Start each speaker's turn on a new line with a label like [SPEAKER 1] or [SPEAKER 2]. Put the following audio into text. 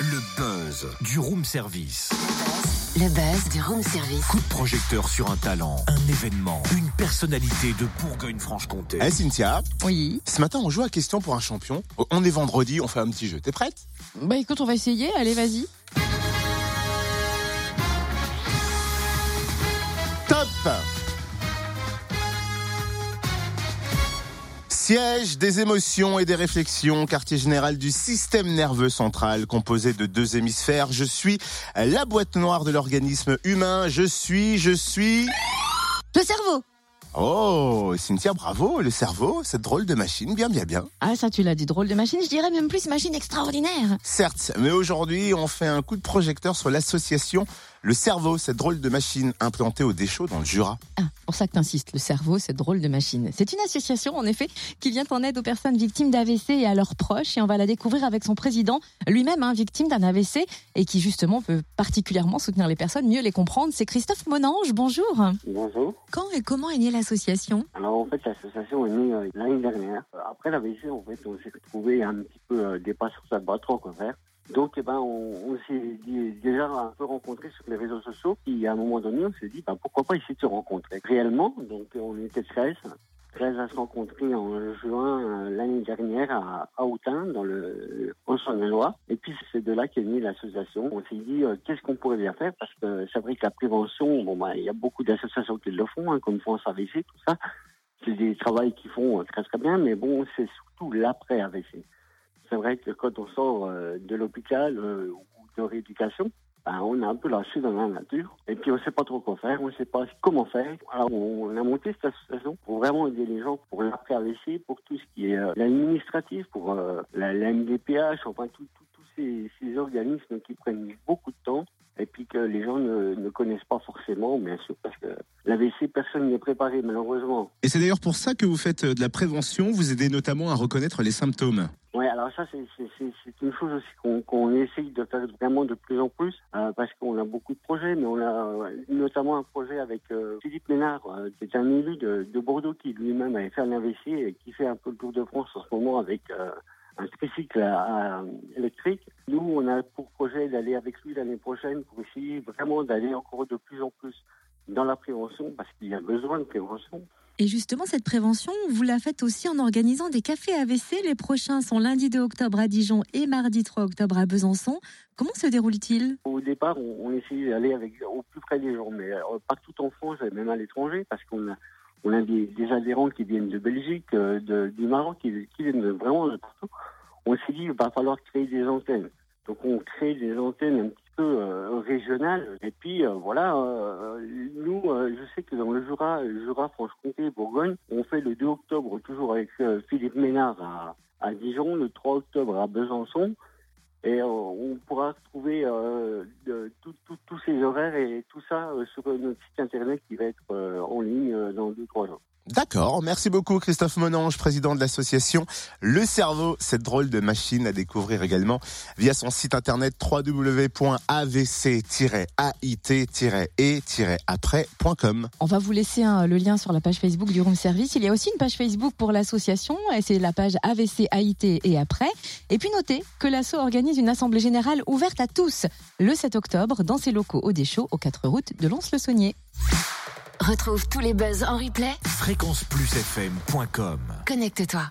[SPEAKER 1] Le buzz du room service.
[SPEAKER 2] Le buzz du room service.
[SPEAKER 1] Coup de projecteur sur un talent, un événement, une personnalité de Bourgogne-Franche-Comté.
[SPEAKER 3] Eh Cynthia,
[SPEAKER 4] Oui.
[SPEAKER 3] ce matin on joue à question pour un champion. On est vendredi, on fait un petit jeu. T'es prête?
[SPEAKER 4] Bah écoute, on va essayer. Allez, vas-y.
[SPEAKER 3] Top Siège des émotions et des réflexions, quartier général du système nerveux central, composé de deux hémisphères. Je suis la boîte noire de l'organisme humain. Je suis, je suis...
[SPEAKER 4] Le cerveau.
[SPEAKER 3] Oh, Cynthia, bravo, le cerveau, cette drôle de machine, bien, bien, bien.
[SPEAKER 4] Ah, ça, tu l'as dit, drôle de machine. Je dirais même plus machine extraordinaire.
[SPEAKER 3] Certes, mais aujourd'hui, on fait un coup de projecteur sur l'association Le Cerveau, cette drôle de machine implantée au Deschaux dans le Jura.
[SPEAKER 4] Ah, pour ça que t'insistes, le cerveau, cette drôle de machine. C'est une association, en effet, qui vient en aide aux personnes victimes d'AVC et à leurs proches. Et on va la découvrir avec son président, lui-même, hein, victime d'un AVC, et qui, justement, peut particulièrement soutenir les personnes, mieux les comprendre. C'est Christophe Monange. Bonjour.
[SPEAKER 5] Bonjour.
[SPEAKER 4] Quand et comment est née
[SPEAKER 5] Alors en fait l'association est née euh, l'année dernière. Après l'AVC en fait on s'est retrouvé un petit peu euh, pas sur sa boîte trop quoi. Donc eh ben on, s'est déjà un peu rencontrés sur les réseaux sociaux. Puis à un moment donné on s'est dit bah, pourquoi pas essayer de se rencontrer réellement. Donc on était 13. 13 à se rencontrer en juin euh, l'année dernière à, à Autun, dans le en Saône-et-Loire. Et puis c'est de là qu'est née l'association. On s'est dit euh, qu'est-ce qu'on pourrait bien faire? Parce que c'est vrai que la prévention, bon bah il y a beaucoup d'associations qui le font, hein, comme France AVC, tout ça. C'est des travaux qu'ils font euh, très très bien, mais bon c'est surtout l'après AVC. C'est vrai que quand on sort de l'hôpital ou de rééducation, ben, on est un peu lâché dans la nature. Et puis on sait pas trop quoi faire, on sait pas comment faire. Alors on a monté cette association pour vraiment aider les gens pour l'après AVC, pour tout ce qui est euh, l'administratif, pour euh, la, MDPH, enfin tous ces, organismes qui prennent beaucoup de temps et puis que les gens ne, ne connaissent pas forcément, bien sûr, parce que l'AVC, personne n'y est préparé malheureusement.
[SPEAKER 3] Et c'est d'ailleurs pour ça que vous faites euh, de la prévention, vous aidez notamment à reconnaître les symptômes.
[SPEAKER 5] Alors ça, c'est- une chose aussi qu'on essaye de faire vraiment de plus en plus, euh, parce qu'on a beaucoup de projets, mais on a notamment un projet avec euh, Philippe Ménard, euh, qui est un élu de, de Bordeaux, qui lui-même avait fait un AVC et qui fait un peu le Tour de France en ce moment avec un tricycle électrique. Nous, on a pour projet d'aller avec lui l'année prochaine pour essayer vraiment d'aller encore de plus en plus dans la prévention, parce qu'il y a besoin de prévention.
[SPEAKER 6] Et justement, cette prévention, vous la faites aussi en organisant des cafés AVC. Les prochains sont lundi 2 octobre à Dijon et mardi 3 octobre à Besançon. Comment se déroule-t-il?
[SPEAKER 5] Au départ, on, on d'aller au plus près des gens, mais euh, partout en France, et même à l'étranger, parce qu'on a, des, adhérents qui viennent de Belgique, euh, du Maroc, qui, viennent vraiment de partout. On s'est dit, il va falloir créer des antennes. Donc on crée des antennes un petit peu euh, régionales. Et puis euh, voilà, euh, nous, je sais que dans le Jura, Jura, Franche-Comté, Bourgogne, on fait le 2 octobre toujours avec Philippe Ménard à, à Dijon, le 3 octobre à Besançon. Et on pourra retrouver euh, tous ces horaires et tout ça sur notre site internet qui va être en ligne dans 2-3 jours.
[SPEAKER 3] D'accord, merci beaucoup Christophe Monange, président de l'association Le Cerveau, cette drôle de machine à découvrir également via son site internet www.avc-it-e-après.com.
[SPEAKER 4] On va vous laisser hein, le lien sur la page Facebook du Room Service. Il y a aussi une page Facebook pour l'association, c'est la page AVC AIT et après. Et puis notez que l'asso organise une assemblée générale ouverte à tous le 7 octobre dans ses locaux au Deschaux, aux 4 routes de Lons-le-Saunier.
[SPEAKER 2] Retrouve tous les buzz en replay.
[SPEAKER 1] Fréquenceplusfm.com
[SPEAKER 2] Connecte-toi.